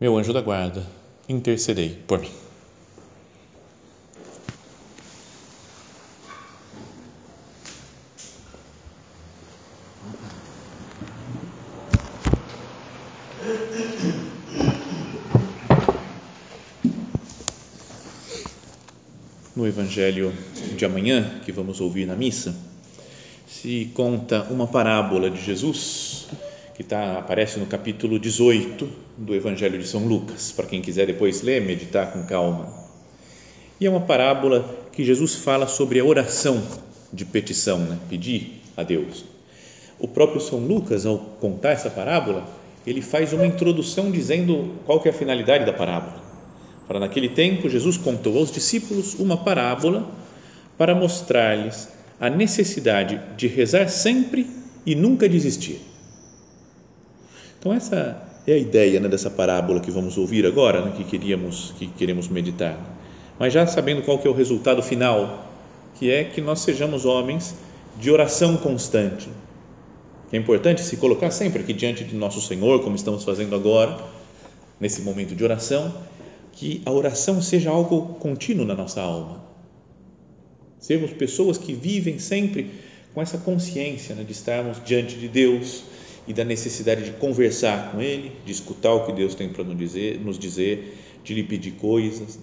meu anjo da guarda, intercedei por mim. No Evangelho de amanhã, que vamos ouvir na missa, se conta uma parábola de Jesus que tá, aparece no capítulo 18 do Evangelho de São Lucas, para quem quiser depois ler, meditar com calma. E é uma parábola que Jesus fala sobre a oração de petição, né? pedir a Deus. O próprio São Lucas, ao contar essa parábola, ele faz uma introdução dizendo qual que é a finalidade da parábola. Para naquele tempo, Jesus contou aos discípulos uma parábola para mostrar-lhes a necessidade de rezar sempre e nunca desistir então essa é a ideia né, dessa parábola que vamos ouvir agora, né, que queríamos que queremos meditar. Mas já sabendo qual que é o resultado final, que é que nós sejamos homens de oração constante. É importante se colocar sempre aqui diante de nosso Senhor, como estamos fazendo agora, nesse momento de oração, que a oração seja algo contínuo na nossa alma. Sermos pessoas que vivem sempre com essa consciência né, de estarmos diante de Deus, e da necessidade de conversar com Ele, de escutar o que Deus tem para nos dizer, nos dizer de lhe pedir coisas.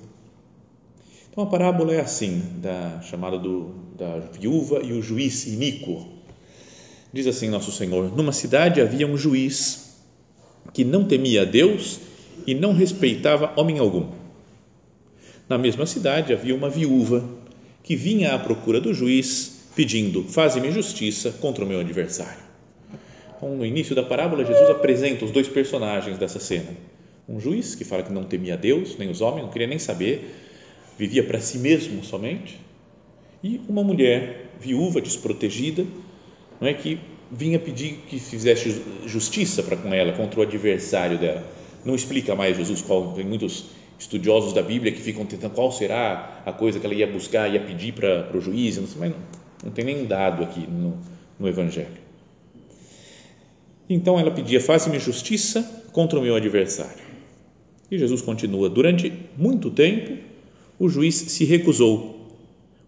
Então a parábola é assim, da chamada do, da viúva e o juiz iníquo. Diz assim nosso Senhor: numa cidade havia um juiz que não temia a Deus e não respeitava homem algum. Na mesma cidade havia uma viúva que vinha à procura do juiz pedindo: faze-me justiça contra o meu adversário. No início da parábola, Jesus apresenta os dois personagens dessa cena. Um juiz que fala que não temia Deus, nem os homens, não queria nem saber, vivia para si mesmo somente, e uma mulher viúva, desprotegida, não é que vinha pedir que fizesse justiça para com ela, contra o adversário dela. Não explica mais Jesus qual, tem muitos estudiosos da Bíblia que ficam tentando qual será a coisa que ela ia buscar, ia pedir para, para o juiz, mas não, não tem nem dado aqui no, no Evangelho. Então ela pedia: Faça-me justiça contra o meu adversário. E Jesus continua: Durante muito tempo, o juiz se recusou.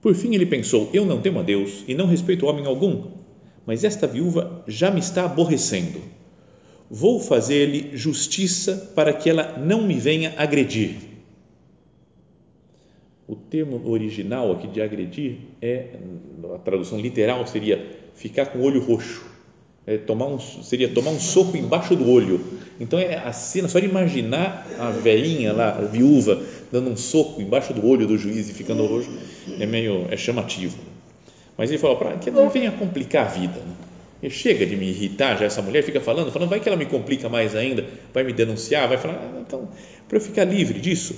Por fim, ele pensou: Eu não temo a Deus e não respeito homem algum, mas esta viúva já me está aborrecendo. Vou fazer-lhe justiça para que ela não me venha agredir. O termo original aqui de agredir é, a tradução literal seria ficar com o olho roxo é, tomar um, seria tomar um soco embaixo do olho. Então é a cena, só de imaginar a velhinha lá, a viúva, dando um soco embaixo do olho do juiz e ficando roxo, é meio é chamativo. Mas ele falou, para que não venha complicar a vida. Né? chega de me irritar, já essa mulher fica falando, falando, vai que ela me complica mais ainda, vai me denunciar, vai falar, ah, então, para eu ficar livre disso,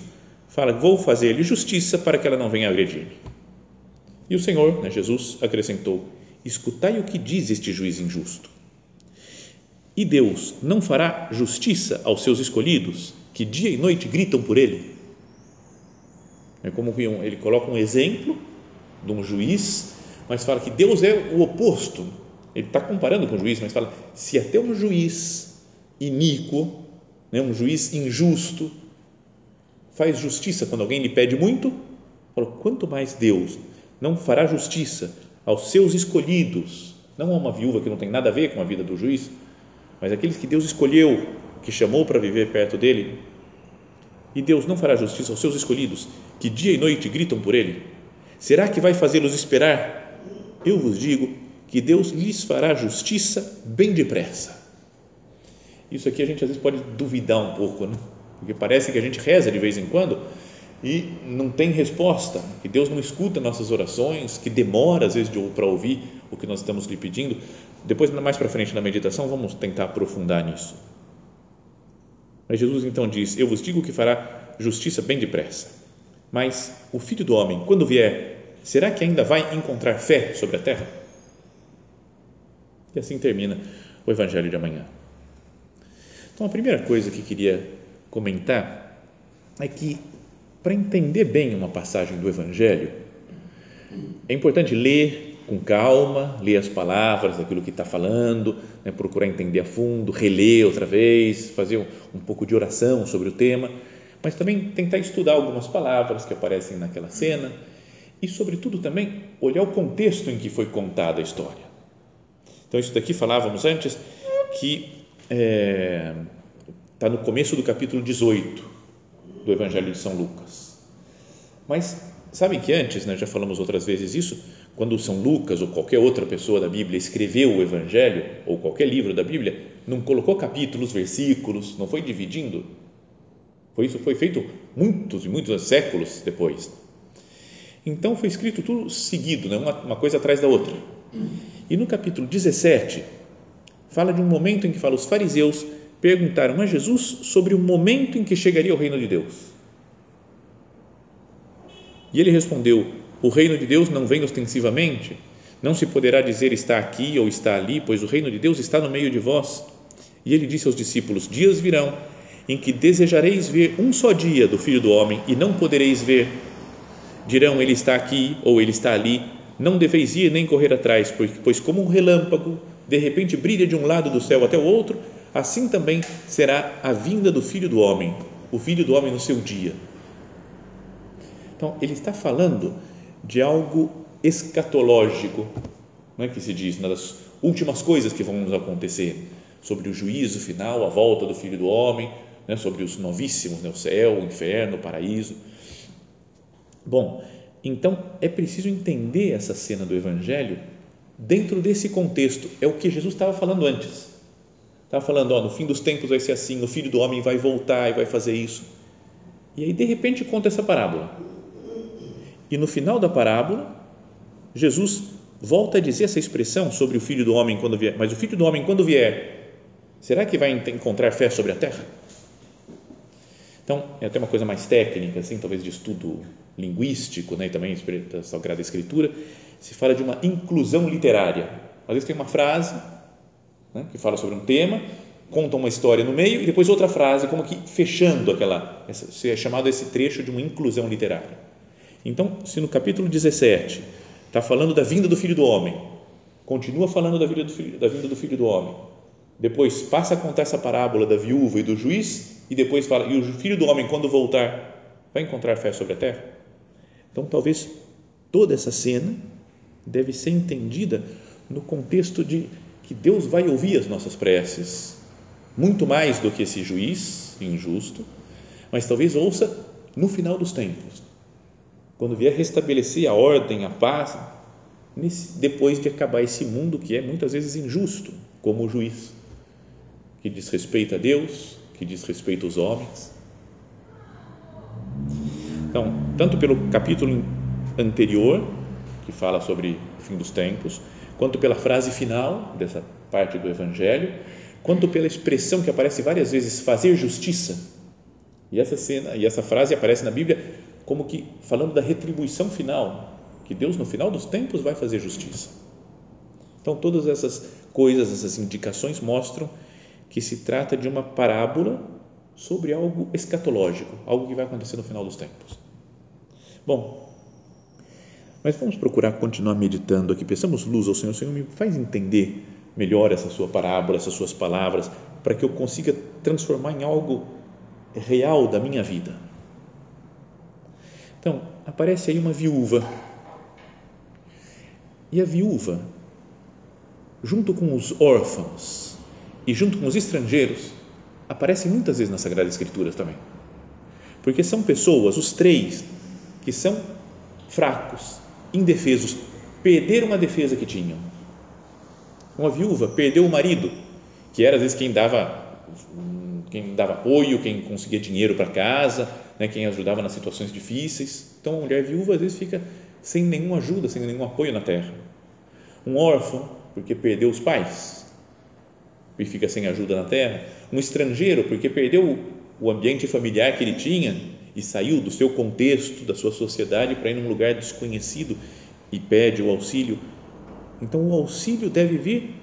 fala, vou fazer-lhe justiça para que ela não venha agredir-me. E o Senhor, né, Jesus, acrescentou, escutai o que diz este juiz injusto e Deus não fará justiça aos seus escolhidos, que dia e noite gritam por ele? É como ele coloca um exemplo de um juiz, mas fala que Deus é o oposto. Ele está comparando com o juiz, mas fala: se até um juiz iníquo, né, um juiz injusto, faz justiça quando alguém lhe pede muito, fala, quanto mais Deus não fará justiça aos seus escolhidos, não a uma viúva que não tem nada a ver com a vida do juiz, mas aqueles que Deus escolheu, que chamou para viver perto dele, e Deus não fará justiça aos seus escolhidos, que dia e noite gritam por ele? Será que vai fazê-los esperar? Eu vos digo que Deus lhes fará justiça bem depressa. Isso aqui a gente às vezes pode duvidar um pouco, né? porque parece que a gente reza de vez em quando e não tem resposta, que Deus não escuta nossas orações, que demora às vezes para ouvir o que nós estamos lhe pedindo. Depois, mais para frente na meditação, vamos tentar aprofundar nisso. Mas Jesus então diz: Eu vos digo que fará justiça bem depressa. Mas o filho do homem, quando vier, será que ainda vai encontrar fé sobre a terra? E assim termina o Evangelho de amanhã. Então, a primeira coisa que queria comentar é que, para entender bem uma passagem do Evangelho, é importante ler com calma, ler as palavras daquilo que está falando, né, procurar entender a fundo, reler outra vez, fazer um, um pouco de oração sobre o tema, mas também tentar estudar algumas palavras que aparecem naquela cena e, sobretudo, também olhar o contexto em que foi contada a história. Então, isso daqui falávamos antes que está é, tá no começo do capítulo 18 do Evangelho de São Lucas. Mas sabem que antes, né, já falamos outras vezes isso, quando São Lucas ou qualquer outra pessoa da Bíblia escreveu o Evangelho ou qualquer livro da Bíblia, não colocou capítulos, versículos, não foi dividindo. Foi isso foi feito muitos e muitos séculos depois. Então foi escrito tudo seguido, né, uma, uma coisa atrás da outra. E no capítulo 17, fala de um momento em que fala, os fariseus perguntaram a Jesus sobre o momento em que chegaria o reino de Deus. E ele respondeu: O reino de Deus não vem ostensivamente, não se poderá dizer está aqui ou está ali, pois o reino de Deus está no meio de vós. E ele disse aos discípulos: Dias virão em que desejareis ver um só dia do Filho do Homem e não podereis ver. Dirão: Ele está aqui ou ele está ali não deveis ir nem correr atrás, pois como um relâmpago de repente brilha de um lado do céu até o outro, assim também será a vinda do Filho do Homem, o Filho do Homem no seu dia. Então, ele está falando de algo escatológico, não é que se diz, das últimas coisas que vão nos acontecer, sobre o juízo final, a volta do Filho do Homem, né, sobre os novíssimos, né, o céu, o inferno, o paraíso. Bom, então, é preciso entender essa cena do Evangelho dentro desse contexto. É o que Jesus estava falando antes. Estava falando, ó, no fim dos tempos vai ser assim, o filho do homem vai voltar e vai fazer isso. E aí, de repente, conta essa parábola. E no final da parábola, Jesus volta a dizer essa expressão sobre o filho do homem quando vier. Mas o filho do homem, quando vier, será que vai encontrar fé sobre a terra? Então, é até uma coisa mais técnica, assim, talvez de estudo linguístico, né, e também da Sagrada Escritura, se fala de uma inclusão literária. Às vezes tem uma frase né, que fala sobre um tema, conta uma história no meio e depois outra frase, como que fechando aquela, essa, é chamado esse trecho de uma inclusão literária. Então, se no capítulo 17 está falando da vinda do Filho do Homem, continua falando da, vida do filho, da vinda do Filho do Homem, depois passa a contar essa parábola da viúva e do juiz e depois fala, e o filho do homem, quando voltar, vai encontrar fé sobre a terra? Então, talvez toda essa cena deve ser entendida no contexto de que Deus vai ouvir as nossas preces, muito mais do que esse juiz injusto, mas talvez ouça no final dos tempos, quando vier restabelecer a ordem, a paz, nesse, depois de acabar esse mundo que é muitas vezes injusto, como o juiz, que desrespeita a Deus, que diz respeito aos homens. Então, tanto pelo capítulo anterior, que fala sobre o fim dos tempos, quanto pela frase final dessa parte do Evangelho, quanto pela expressão que aparece várias vezes, fazer justiça. E essa cena e essa frase aparece na Bíblia como que falando da retribuição final, que Deus no final dos tempos vai fazer justiça. Então, todas essas coisas, essas indicações mostram que se trata de uma parábola sobre algo escatológico, algo que vai acontecer no final dos tempos. Bom, mas vamos procurar continuar meditando aqui. Pensamos luz ao Senhor. Senhor, me faz entender melhor essa sua parábola, essas suas palavras, para que eu consiga transformar em algo real da minha vida. Então, aparece aí uma viúva. E a viúva, junto com os órfãos, e junto com os estrangeiros, aparecem muitas vezes na Sagrada Escritura também. Porque são pessoas, os três, que são fracos, indefesos, perderam a defesa que tinham. Uma viúva perdeu o marido, que era às vezes quem dava quem dava apoio, quem conseguia dinheiro para casa, né, quem ajudava nas situações difíceis. Então, a mulher viúva às vezes fica sem nenhuma ajuda, sem nenhum apoio na terra. Um órfão, porque perdeu os pais, e fica sem ajuda na terra, um estrangeiro porque perdeu o ambiente familiar que ele tinha e saiu do seu contexto, da sua sociedade para ir num lugar desconhecido e pede o auxílio. Então o auxílio deve vir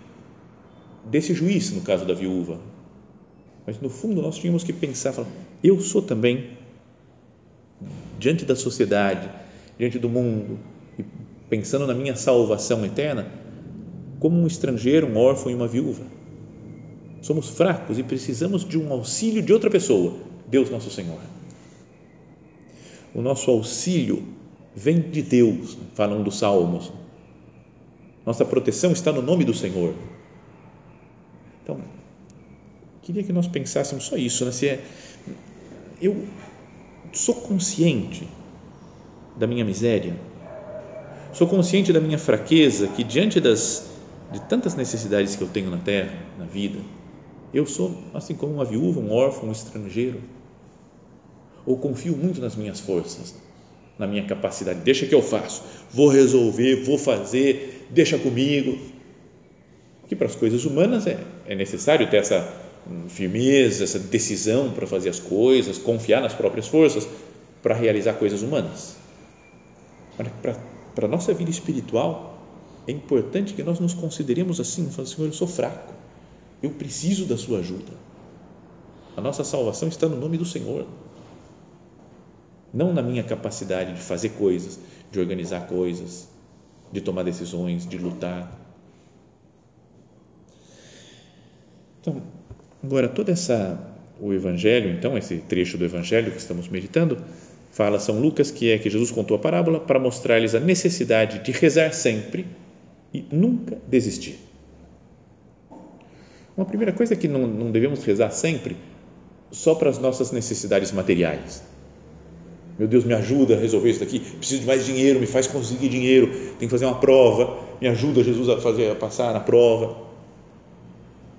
desse juiz, no caso da viúva. Mas no fundo nós tínhamos que pensar, falar, eu sou também diante da sociedade, diante do mundo, e pensando na minha salvação eterna, como um estrangeiro, um órfão e uma viúva. Somos fracos e precisamos de um auxílio de outra pessoa, Deus nosso Senhor. O nosso auxílio vem de Deus, falam dos Salmos. Nossa proteção está no nome do Senhor. Então, queria que nós pensássemos só isso, né? Se é, eu sou consciente da minha miséria, sou consciente da minha fraqueza, que diante das de tantas necessidades que eu tenho na terra, na vida, eu sou assim como uma viúva, um órfão, um estrangeiro. Ou confio muito nas minhas forças, na minha capacidade. Deixa que eu faço, vou resolver, vou fazer, deixa comigo. Que para as coisas humanas é, é necessário ter essa firmeza, essa decisão para fazer as coisas, confiar nas próprias forças para realizar coisas humanas. Mas para a nossa vida espiritual, é importante que nós nos consideremos assim, falando, Senhor, eu sou fraco, eu preciso da sua ajuda. A nossa salvação está no nome do Senhor, não na minha capacidade de fazer coisas, de organizar coisas, de tomar decisões, de lutar. Então, agora toda essa o evangelho, então esse trecho do evangelho que estamos meditando, fala São Lucas que é que Jesus contou a parábola para mostrar-lhes a necessidade de rezar sempre e nunca desistir. Uma primeira coisa é que não, não devemos rezar sempre só para as nossas necessidades materiais. Meu Deus, me ajuda a resolver isso daqui. Preciso de mais dinheiro, me faz conseguir dinheiro. Tenho que fazer uma prova. Me ajuda, Jesus, a fazer a passar na prova.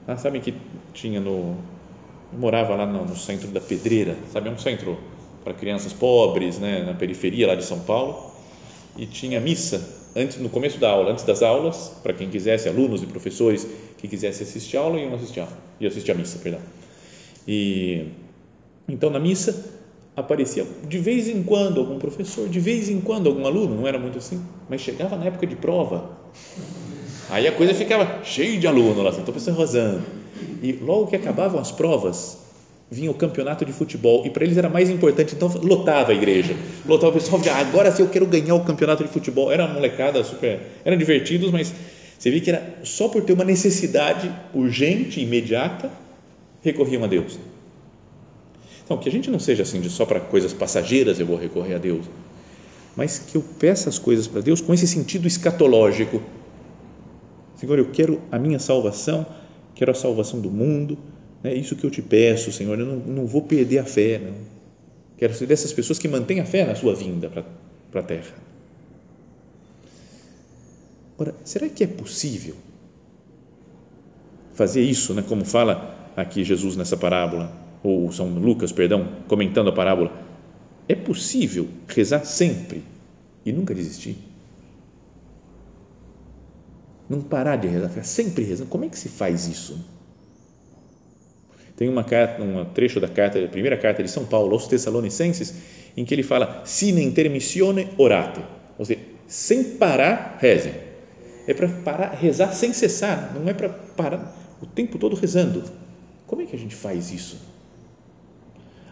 Ah, sabem que tinha no. Eu morava lá no, no centro da Pedreira, sabe? É um centro para crianças pobres, né, na periferia lá de São Paulo. E tinha missa antes, no começo da aula, antes das aulas, para quem quisesse, alunos e professores que quisessem assistir a aula, iam assistir a, iam assistir a missa, perdão. E então na missa aparecia de vez em quando algum professor, de vez em quando algum aluno, não era muito assim, mas chegava na época de prova, aí a coisa ficava cheio de aluno lá, então a pessoa rezando. E logo que acabavam as provas, vinha o campeonato de futebol e para eles era mais importante, então lotava a igreja, lotava o pessoal, ah, agora sim eu quero ganhar o campeonato de futebol. Era molecada super, eram divertidos, mas você vê que era só por ter uma necessidade urgente, imediata, recorriam a Deus. Então, que a gente não seja assim, de só para coisas passageiras eu vou recorrer a Deus, mas que eu peça as coisas para Deus com esse sentido escatológico. Senhor, eu quero a minha salvação, quero a salvação do mundo, é isso que eu te peço, Senhor. Eu não, não vou perder a fé, não. Quero ser dessas pessoas que mantêm a fé na sua vinda para a terra. Ora, será que é possível fazer isso, né, como fala aqui Jesus nessa parábola, ou São Lucas, perdão, comentando a parábola? É possível rezar sempre e nunca desistir? Não parar de rezar, ficar sempre rezando. Como é que se faz isso? Tem uma carta, um trecho da carta, a primeira carta de São Paulo aos Tessalonicenses, em que ele fala: sine intermissione orate, ou seja, sem parar, rezem. É para parar, rezar sem cessar, não é para parar o tempo todo rezando. Como é que a gente faz isso?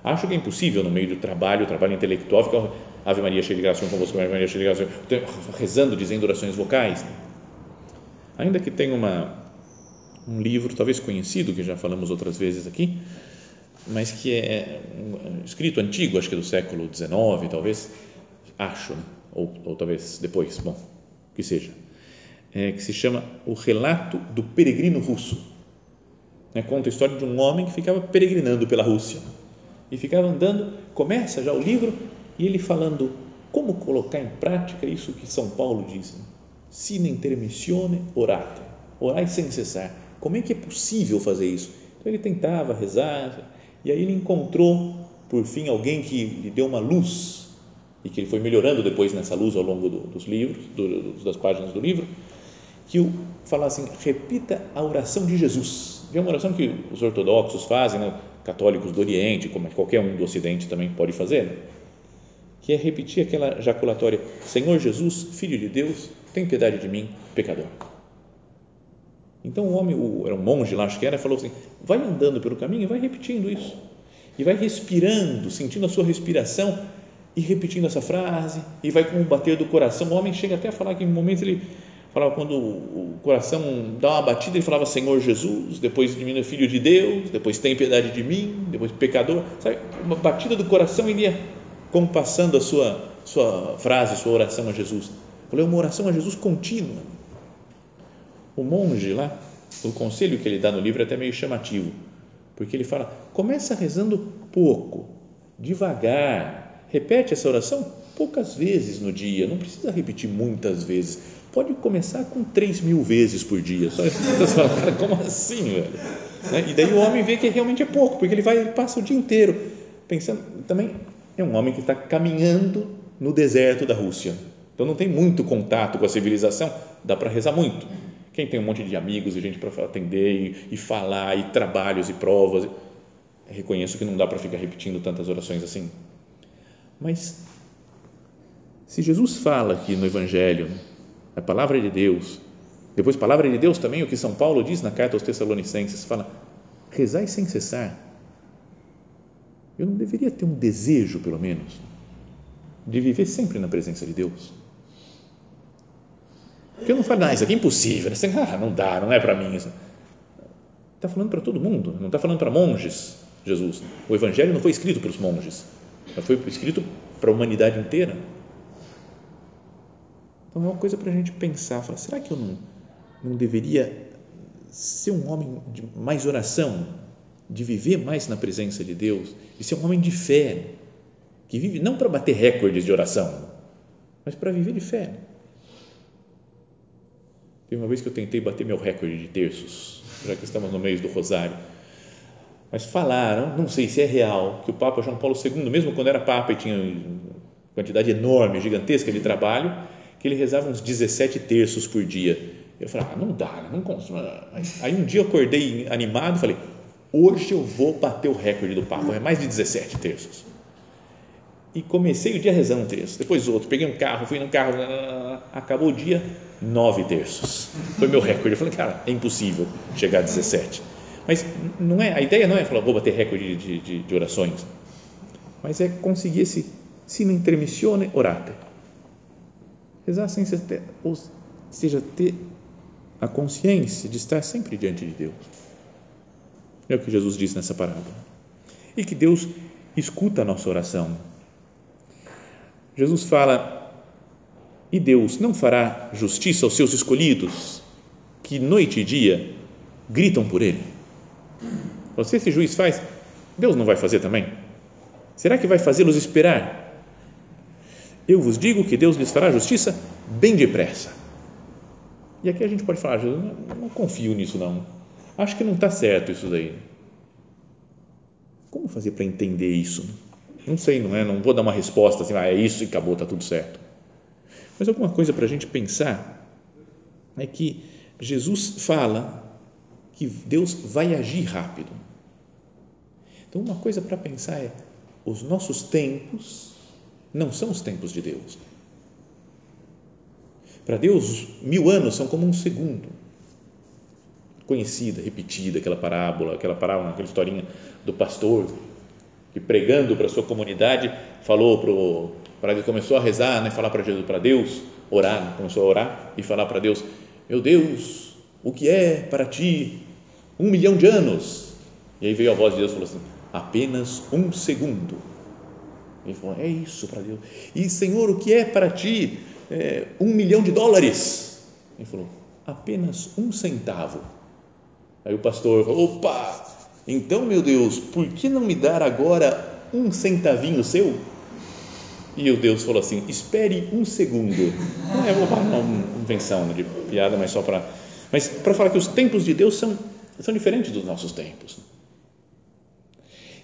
Acho que é impossível no meio do trabalho, trabalho intelectual, ficar Ave Maria cheia de graça com você, Ave Maria cheia de graça, rezando, dizendo orações vocais. Ainda que tenha uma um livro talvez conhecido, que já falamos outras vezes aqui, mas que é um, escrito antigo, acho que é do século XIX, talvez, acho, né? ou, ou talvez depois, bom, que seja, é, que se chama O Relato do Peregrino Russo. É, conta a história de um homem que ficava peregrinando pela Rússia e ficava andando, começa já o livro e ele falando como colocar em prática isso que São Paulo diz, né? Sine intermissione orate, orai sem cessar como é que é possível fazer isso? Então ele tentava rezar e aí ele encontrou por fim alguém que lhe deu uma luz e que ele foi melhorando depois nessa luz ao longo do, dos livros, do, das páginas do livro, que o fala assim, repita a oração de Jesus. É uma oração que os ortodoxos fazem, né? católicos do Oriente, como qualquer um do Ocidente também pode fazer, né? que é repetir aquela jaculatória: Senhor Jesus, Filho de Deus, tem piedade de mim, pecador. Então o homem, o, era um monge lá, acho que era, falou assim: vai andando pelo caminho e vai repetindo isso. E vai respirando, sentindo a sua respiração e repetindo essa frase, e vai com o bater do coração. O homem chega até a falar que em momentos ele falava quando o coração dá uma batida, ele falava Senhor Jesus, depois diminui Filho de Deus, depois tem piedade de mim, depois pecador, sabe? Uma batida do coração ele ia compassando a sua sua frase, sua oração a Jesus. Falei, é uma oração a Jesus contínua. O monge lá, o conselho que ele dá no livro é até meio chamativo, porque ele fala: começa rezando pouco, devagar, repete essa oração poucas vezes no dia, não precisa repetir muitas vezes. Pode começar com 3 mil vezes por dia. Só fala, cara, como assim, velho? Né? E daí o homem vê que realmente é pouco, porque ele vai, ele passa o dia inteiro pensando. Também é um homem que está caminhando no deserto da Rússia. Então não tem muito contato com a civilização, dá para rezar muito. Quem tem um monte de amigos e gente para atender e, e, falar, e trabalhos e provas, reconheço que não dá para ficar repetindo tantas orações assim. Mas se Jesus fala aqui no Evangelho, a palavra de Deus, depois palavra de Deus também, o que São Paulo diz na carta aos Tessalonicenses, fala, rezai sem cessar. Eu não deveria ter um desejo, pelo menos, de viver sempre na presença de Deus? Porque eu não falo, ah, isso aqui é impossível, né? ah, não dá, não é para mim. Está falando para todo mundo, não está falando para monges, Jesus. O Evangelho não foi escrito para os monges, foi escrito para a humanidade inteira. Então é uma coisa para a gente pensar, falar, será que eu não, não deveria ser um homem de mais oração, de viver mais na presença de Deus, de ser um homem de fé, que vive não para bater recordes de oração, mas para viver de fé. Teve uma vez que eu tentei bater meu recorde de terços, já que estamos no mês do Rosário. Mas falaram, não sei se é real, que o Papa João Paulo II, mesmo quando era Papa e tinha quantidade enorme, gigantesca de trabalho, que ele rezava uns 17 terços por dia. Eu falei, ah, não dá, não consigo. Aí um dia eu acordei animado e falei, hoje eu vou bater o recorde do Papa, é mais de 17 terços. E comecei o dia rezando um terço, depois outro, peguei um carro, fui no carro, acabou o dia, nove terços. Foi meu recorde. Eu falei, cara, é impossível chegar a 17. Mas não é, a ideia não é falar, vou bater recorde de, de, de orações, mas é conseguir esse sine intermissione orate. Rezar sem ter, ou seja, ter a consciência de estar sempre diante de Deus. É o que Jesus diz nessa parábola. E que Deus escuta a nossa oração. Jesus fala e Deus não fará justiça aos seus escolhidos, que noite e dia gritam por Ele? Você, esse juiz faz, Deus não vai fazer também? Será que vai fazê-los esperar? Eu vos digo que Deus lhes fará justiça bem depressa. E aqui a gente pode falar, Jesus, não, não confio nisso não. Acho que não está certo isso daí. Como fazer para entender isso? Não sei, não é? Não vou dar uma resposta assim, ah, é isso e acabou, está tudo certo. Mas alguma coisa para a gente pensar é que Jesus fala que Deus vai agir rápido. Então, uma coisa para pensar é: os nossos tempos não são os tempos de Deus. Para Deus, mil anos são como um segundo. Conhecida, repetida, aquela parábola, aquela parábola, aquela historinha do pastor que pregando para a sua comunidade falou para o para ele começou a rezar, né, falar para Jesus, para Deus, orar, começou a orar e falar para Deus, meu Deus, o que é para ti um milhão de anos? E aí veio a voz de Deus e falou assim, apenas um segundo. Ele falou, é isso para Deus. E Senhor, o que é para ti é, um milhão de dólares? Ele falou, apenas um centavo. Aí o pastor falou, opa, então meu Deus, por que não me dar agora um centavinho seu? E o Deus falou assim: espere um segundo. É uma invenção de piada, mas só para. Mas para falar que os tempos de Deus são, são diferentes dos nossos tempos.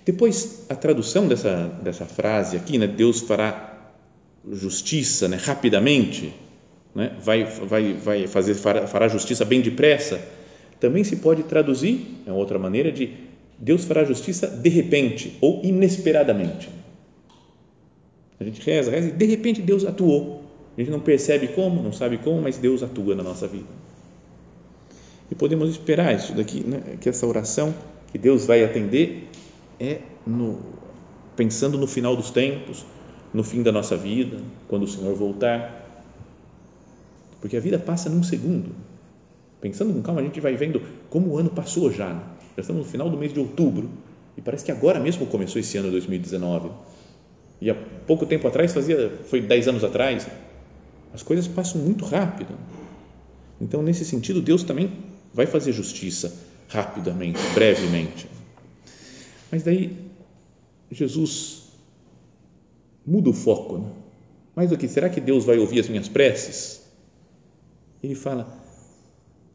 Depois, a tradução dessa, dessa frase aqui, né, Deus fará justiça né, rapidamente, né, vai, vai, vai fazer, fará, fará justiça bem depressa, também se pode traduzir, é outra maneira de Deus fará justiça de repente ou inesperadamente. A gente reza, reza e de repente Deus atuou. A gente não percebe como, não sabe como, mas Deus atua na nossa vida. E podemos esperar isso daqui, né? que essa oração que Deus vai atender é no, pensando no final dos tempos, no fim da nossa vida, quando o Senhor voltar. Porque a vida passa num segundo. Pensando com calma, a gente vai vendo como o ano passou já. Né? Já estamos no final do mês de outubro e parece que agora mesmo começou esse ano 2019. E há pouco tempo atrás, fazia, foi 10 anos atrás, as coisas passam muito rápido. Então, nesse sentido, Deus também vai fazer justiça rapidamente, brevemente. Mas daí, Jesus muda o foco. Né? Mais do que, será que Deus vai ouvir as minhas preces? Ele fala: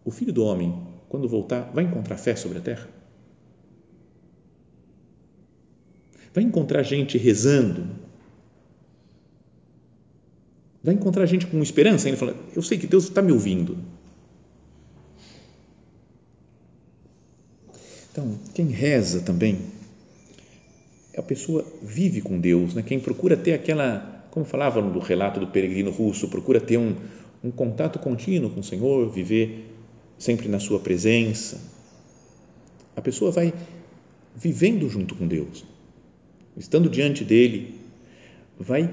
o filho do homem, quando voltar, vai encontrar fé sobre a terra? Vai encontrar gente rezando? Vai encontrar gente com esperança? Ele fala: Eu sei que Deus está me ouvindo. Então, quem reza também, a pessoa vive com Deus, né? quem procura ter aquela, como falava no relato do peregrino russo, procura ter um, um contato contínuo com o Senhor, viver sempre na Sua presença. A pessoa vai vivendo junto com Deus, estando diante dele, vai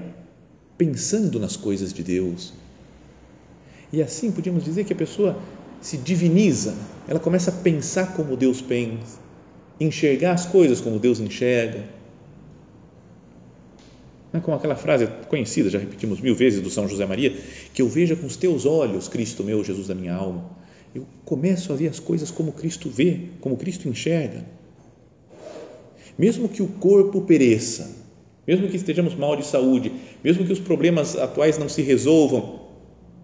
pensando nas coisas de Deus. E assim podíamos dizer que a pessoa se diviniza, ela começa a pensar como Deus pensa, enxergar as coisas como Deus enxerga. Não é como aquela frase conhecida, já repetimos mil vezes, do São José Maria, que eu veja com os teus olhos, Cristo meu, Jesus da minha alma eu começo a ver as coisas como Cristo vê, como Cristo enxerga. Mesmo que o corpo pereça, mesmo que estejamos mal de saúde, mesmo que os problemas atuais não se resolvam,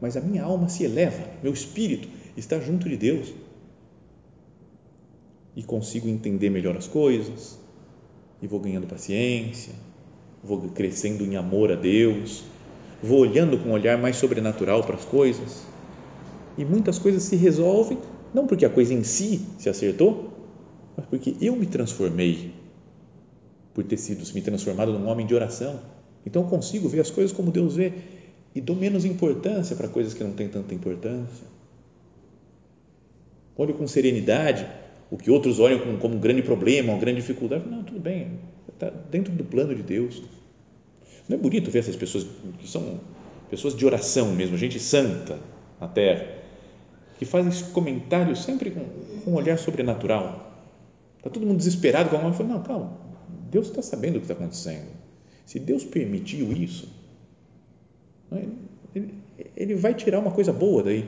mas a minha alma se eleva, meu espírito está junto de Deus. E consigo entender melhor as coisas e vou ganhando paciência, vou crescendo em amor a Deus, vou olhando com um olhar mais sobrenatural para as coisas. E muitas coisas se resolvem não porque a coisa em si se acertou, mas porque eu me transformei por ter sido me transformado num homem de oração. Então eu consigo ver as coisas como Deus vê e dou menos importância para coisas que não têm tanta importância. Olho com serenidade o que outros olham como, como um grande problema, uma grande dificuldade. Não, tudo bem, está dentro do plano de Deus. Não é bonito ver essas pessoas que são pessoas de oração mesmo, gente santa na terra que faz esse comentário sempre com, com um olhar sobrenatural. Está todo mundo desesperado com alguma coisa. Não, calma. Deus está sabendo o que está acontecendo. Se Deus permitiu isso, é, ele, vai tirar uma coisa boa daí.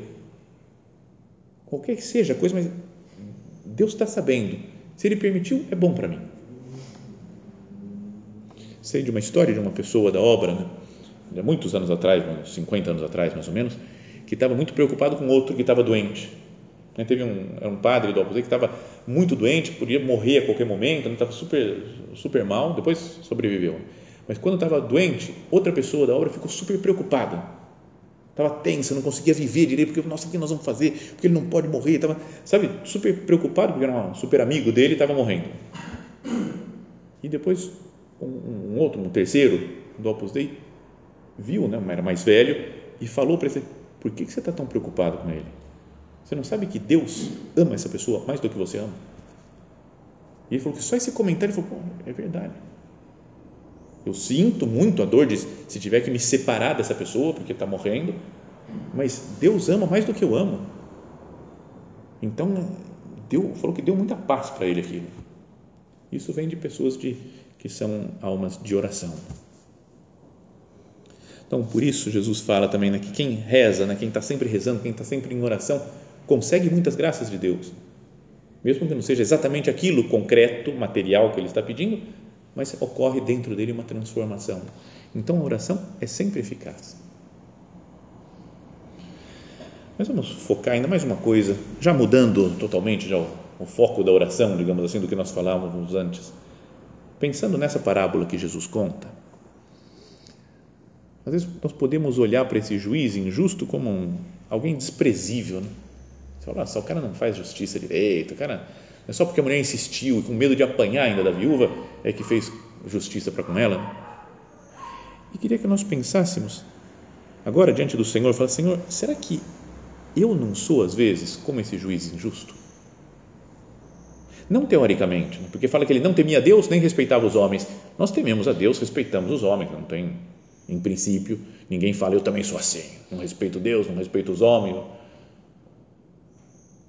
Qualquer que seja a coisa, mas Deus está sabendo. Se Ele permitiu, é bom para mim. Sei de uma história de uma pessoa da obra, né? muitos anos atrás, uns 50 anos atrás, mais ou menos, que estava muito preocupado com outro que estava doente. Né, teve um, um padre do Opus que estava muito doente, podia morrer a qualquer momento, estava né, super, super mal, depois sobreviveu. Mas quando estava doente, outra pessoa da obra ficou super preocupada. Estava tensa, não conseguia viver direito, porque, nossa, o que nós vamos fazer? Porque ele não pode morrer. Estava, sabe, super preocupado, porque era um super amigo dele e estava morrendo. E depois, um, um outro, um terceiro do Opus Dei, viu, né, era mais velho, e falou para ele, por que você está tão preocupado com ele? Você não sabe que Deus ama essa pessoa mais do que você ama? E ele falou que só esse comentário, falou, é verdade. Eu sinto muito a dor de se tiver que me separar dessa pessoa porque está morrendo, mas Deus ama mais do que eu amo. Então, deu, falou que deu muita paz para ele aquilo. Isso vem de pessoas de, que são almas de oração. Então, por isso, Jesus fala também né, que quem reza, né, quem está sempre rezando, quem está sempre em oração, consegue muitas graças de Deus. Mesmo que não seja exatamente aquilo concreto, material que ele está pedindo, mas ocorre dentro dele uma transformação. Então, a oração é sempre eficaz. Mas vamos focar ainda mais uma coisa, já mudando totalmente já o, o foco da oração, digamos assim, do que nós falávamos antes. Pensando nessa parábola que Jesus conta, às vezes nós podemos olhar para esse juiz injusto como um, alguém desprezível. Né? Você fala, o cara não faz justiça direito, o cara É só porque a mulher insistiu e com medo de apanhar ainda da viúva é que fez justiça para com ela. E queria que nós pensássemos agora diante do Senhor, falar, Senhor, será que eu não sou às vezes como esse juiz injusto? Não teoricamente, né? porque fala que ele não temia Deus nem respeitava os homens. Nós tememos a Deus, respeitamos os homens, não tem, em princípio, ninguém fala eu também sou assim, não respeito Deus, não respeito os homens.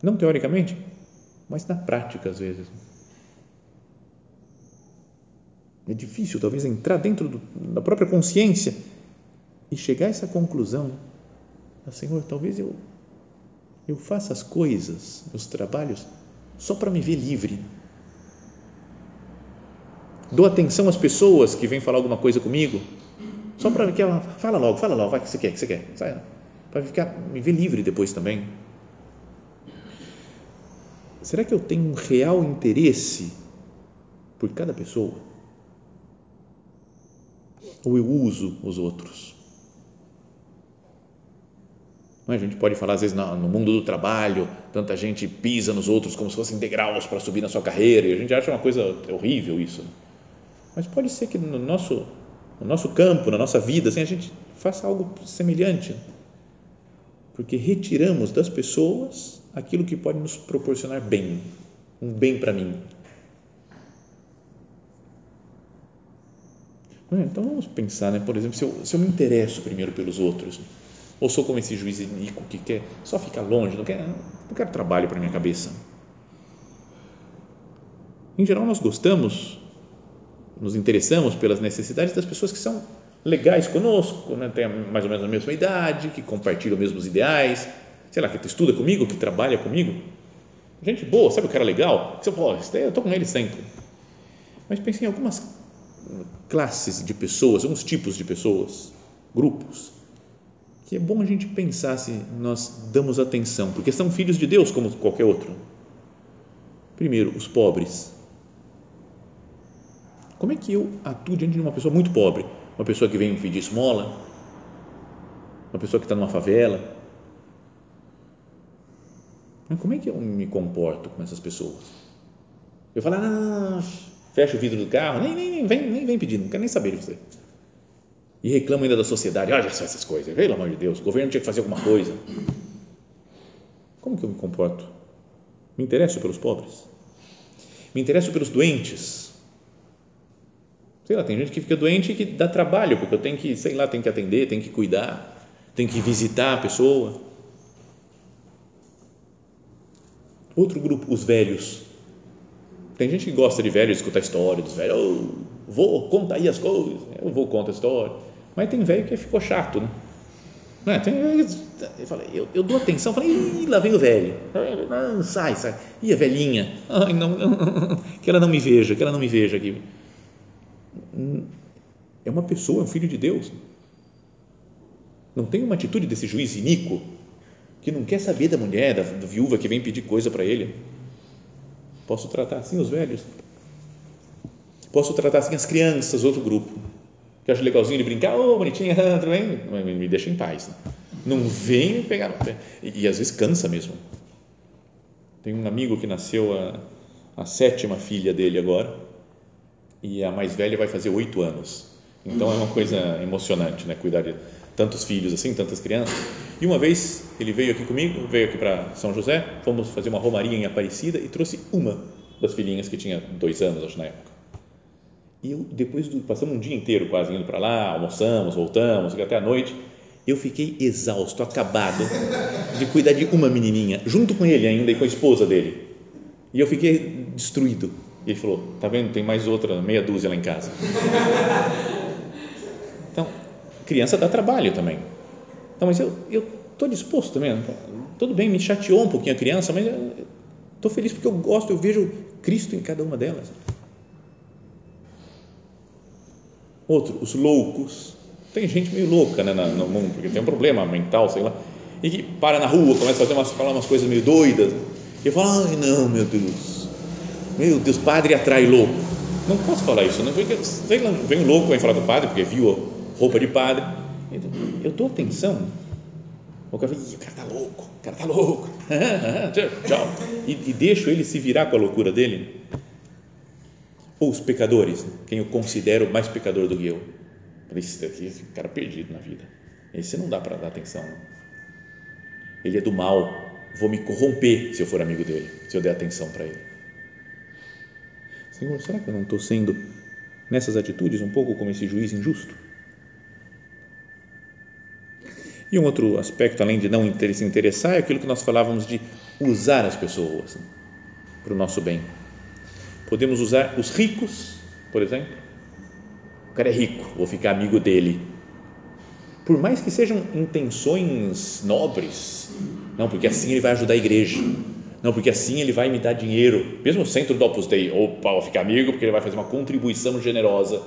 Não teoricamente, mas na prática às vezes. É difícil talvez entrar dentro do, da própria consciência e chegar a essa conclusão. Ah, Senhor, talvez eu eu faça as coisas, os trabalhos só para me ver livre. Dou atenção às pessoas que vêm falar alguma coisa comigo, só para que ela fala logo, fala logo, vai que você quer, que você quer, sai, para ficar me ver livre depois também. Será que eu tenho um real interesse por cada pessoa? Ou eu uso os outros? A gente pode falar, às vezes, no mundo do trabalho, tanta gente pisa nos outros como se fossem degraus para subir na sua carreira, e a gente acha uma coisa horrível isso. Mas pode ser que no nosso, no nosso campo, na nossa vida, assim, a gente faça algo semelhante. Porque retiramos das pessoas aquilo que pode nos proporcionar bem, um bem para mim. Então vamos pensar, né? por exemplo, se eu, se eu me interesso primeiro pelos outros, ou sou como esse juiz iníquo que quer só ficar longe, não quer, não quer trabalho para minha cabeça. Em geral, nós gostamos, nos interessamos pelas necessidades das pessoas que são legais conosco, né? tem mais ou menos a mesma idade, que compartilham os mesmos ideais, sei lá, que estuda comigo, que trabalha comigo. Gente boa, sabe o cara legal? Você fala, eu estou com ele sempre. Mas pense em algumas classes de pessoas, alguns tipos de pessoas, grupos, que é bom a gente pensar se nós damos atenção, porque são filhos de Deus como qualquer outro. Primeiro, os pobres. Como é que eu atuo diante de uma pessoa muito pobre? Uma pessoa que vem pedir esmola, uma pessoa que está numa favela. Mas como é que eu me comporto com essas pessoas? Eu falo, ah, fecha o vidro do carro, nem, nem, nem, vem, nem vem pedir, não quero nem saber de você e reclamam ainda da sociedade, olha só essas coisas, pelo amor de Deus, o governo tinha que fazer alguma coisa. Como que eu me comporto? Me interesso pelos pobres? Me interesso pelos doentes? Sei lá, tem gente que fica doente e que dá trabalho, porque eu tenho que, sei lá, tenho que atender, tenho que cuidar, tenho que visitar a pessoa. Outro grupo, os velhos. Tem gente que gosta de velhos, escutar história dos velhos. Oh, vou, conta aí as coisas. Eu vou, conta a história mas tem velho que ficou chato, né? Não é? Tem, eu, falei, eu, eu dou atenção, falei, Ih, lá vem o velho. Não, sai, sai. E a velhinha? Ai, não, que ela não me veja, que ela não me veja aqui. É uma pessoa, é um filho de Deus. Não tem uma atitude desse juiz iníquo que não quer saber da mulher, da, viúva que vem pedir coisa para ele. Posso tratar assim os velhos? Posso tratar assim as crianças, outro grupo que acho legalzinho de brincar, ô oh, bonitinha, tudo bem? Me, deixa em paz. Não vem pegar no pé. E, e, às vezes cansa mesmo. Tem um amigo que nasceu a, a sétima filha dele agora e a mais velha vai fazer oito anos. Então é uma coisa emocionante, né? Cuidar de tantos filhos assim, tantas crianças. E uma vez ele veio aqui comigo, veio aqui para São José, fomos fazer uma romaria em Aparecida e trouxe uma das filhinhas que tinha dois anos, acho, na época. E eu, depois do, passamos um dia inteiro quase indo para lá, almoçamos, voltamos, até a noite. Eu fiquei exausto, acabado de cuidar de uma menininha, junto com ele ainda e com a esposa dele. E eu fiquei destruído. E ele falou: Tá vendo? Tem mais outra, meia dúzia lá em casa. Então, criança dá trabalho também. Então, mas eu estou disposto também. Tudo bem, me chateou um pouquinho a criança, mas estou feliz porque eu gosto, eu vejo Cristo em cada uma delas. Outro, os loucos. Tem gente meio louca né, no mundo, porque tem um problema mental, sei lá, e que para na rua, começa a fazer umas, falar umas coisas meio doidas, e fala, ai não, meu Deus, meu Deus, padre atrai louco. Não posso falar isso, porque sei lá, vem um louco, vem falar com o padre, porque viu roupa de padre. Eu dou atenção. O cara fala, o cara tá louco, o cara tá louco, tchau, e, e deixo ele se virar com a loucura dele. Ou os pecadores, quem eu considero mais pecador do que eu. Esse daqui, esse cara perdido na vida. Esse não dá para dar atenção. Ele é do mal, vou me corromper se eu for amigo dele, se eu der atenção para ele. Senhor, será que eu não estou sendo, nessas atitudes, um pouco como esse juiz injusto? E um outro aspecto, além de não se interessar, é aquilo que nós falávamos de usar as pessoas para o nosso bem. Podemos usar os ricos, por exemplo. O cara é rico, vou ficar amigo dele. Por mais que sejam intenções nobres, não, porque assim ele vai ajudar a igreja, não, porque assim ele vai me dar dinheiro, mesmo o centro do Opus Dei, opa, vou ficar amigo porque ele vai fazer uma contribuição generosa.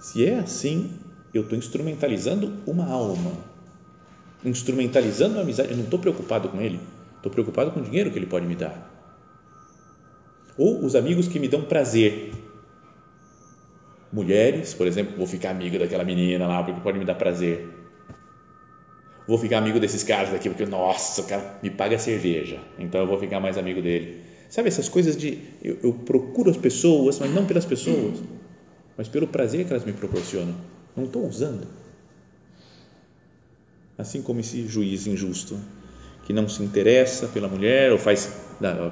Se é assim, eu estou instrumentalizando uma alma instrumentalizando a amizade, eu não estou preocupado com ele, estou preocupado com o dinheiro que ele pode me dar. Ou os amigos que me dão prazer. Mulheres, por exemplo, vou ficar amigo daquela menina lá porque pode me dar prazer. Vou ficar amigo desses caras daqui porque, nossa, o cara me paga cerveja, então eu vou ficar mais amigo dele. Sabe essas coisas de eu, eu procuro as pessoas, mas não pelas pessoas, mas pelo prazer que elas me proporcionam. Não estou usando assim como esse juiz injusto que não se interessa pela mulher ou faz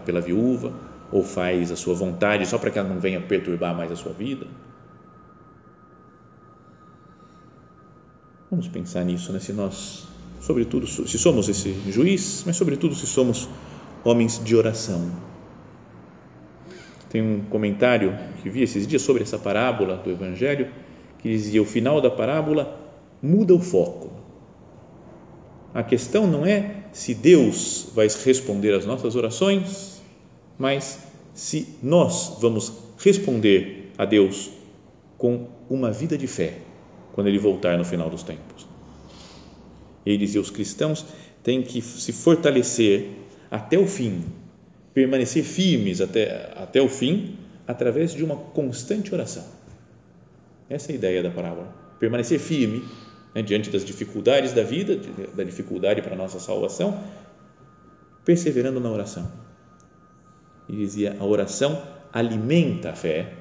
pela viúva ou faz a sua vontade só para que ela não venha perturbar mais a sua vida. Vamos pensar nisso, né? Se nós, sobretudo, se somos esse juiz, mas sobretudo se somos homens de oração. Tem um comentário que vi esses dias sobre essa parábola do Evangelho que dizia: o final da parábola muda o foco a questão não é se Deus vai responder às nossas orações, mas se nós vamos responder a Deus com uma vida de fé quando Ele voltar no final dos tempos. Ele dizia: os cristãos têm que se fortalecer até o fim, permanecer firmes até, até o fim, através de uma constante oração. Essa é a ideia da parábola. Permanecer firme né, diante das dificuldades da vida, da dificuldade para a nossa salvação, perseverando na oração. E dizia: a oração alimenta a fé,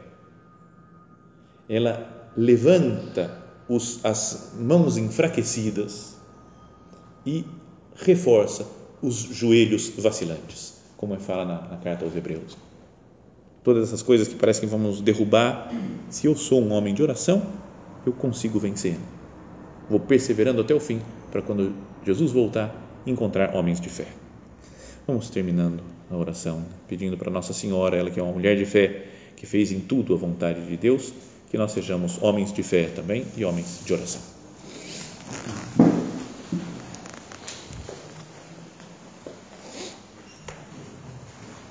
ela levanta os, as mãos enfraquecidas e reforça os joelhos vacilantes, como fala na, na carta aos Hebreus. Todas essas coisas que parecem que vamos derrubar, se eu sou um homem de oração, eu consigo vencer vou perseverando até o fim, para quando Jesus voltar, encontrar homens de fé. Vamos terminando a oração, pedindo para Nossa Senhora, ela que é uma mulher de fé, que fez em tudo a vontade de Deus, que nós sejamos homens de fé também e homens de oração.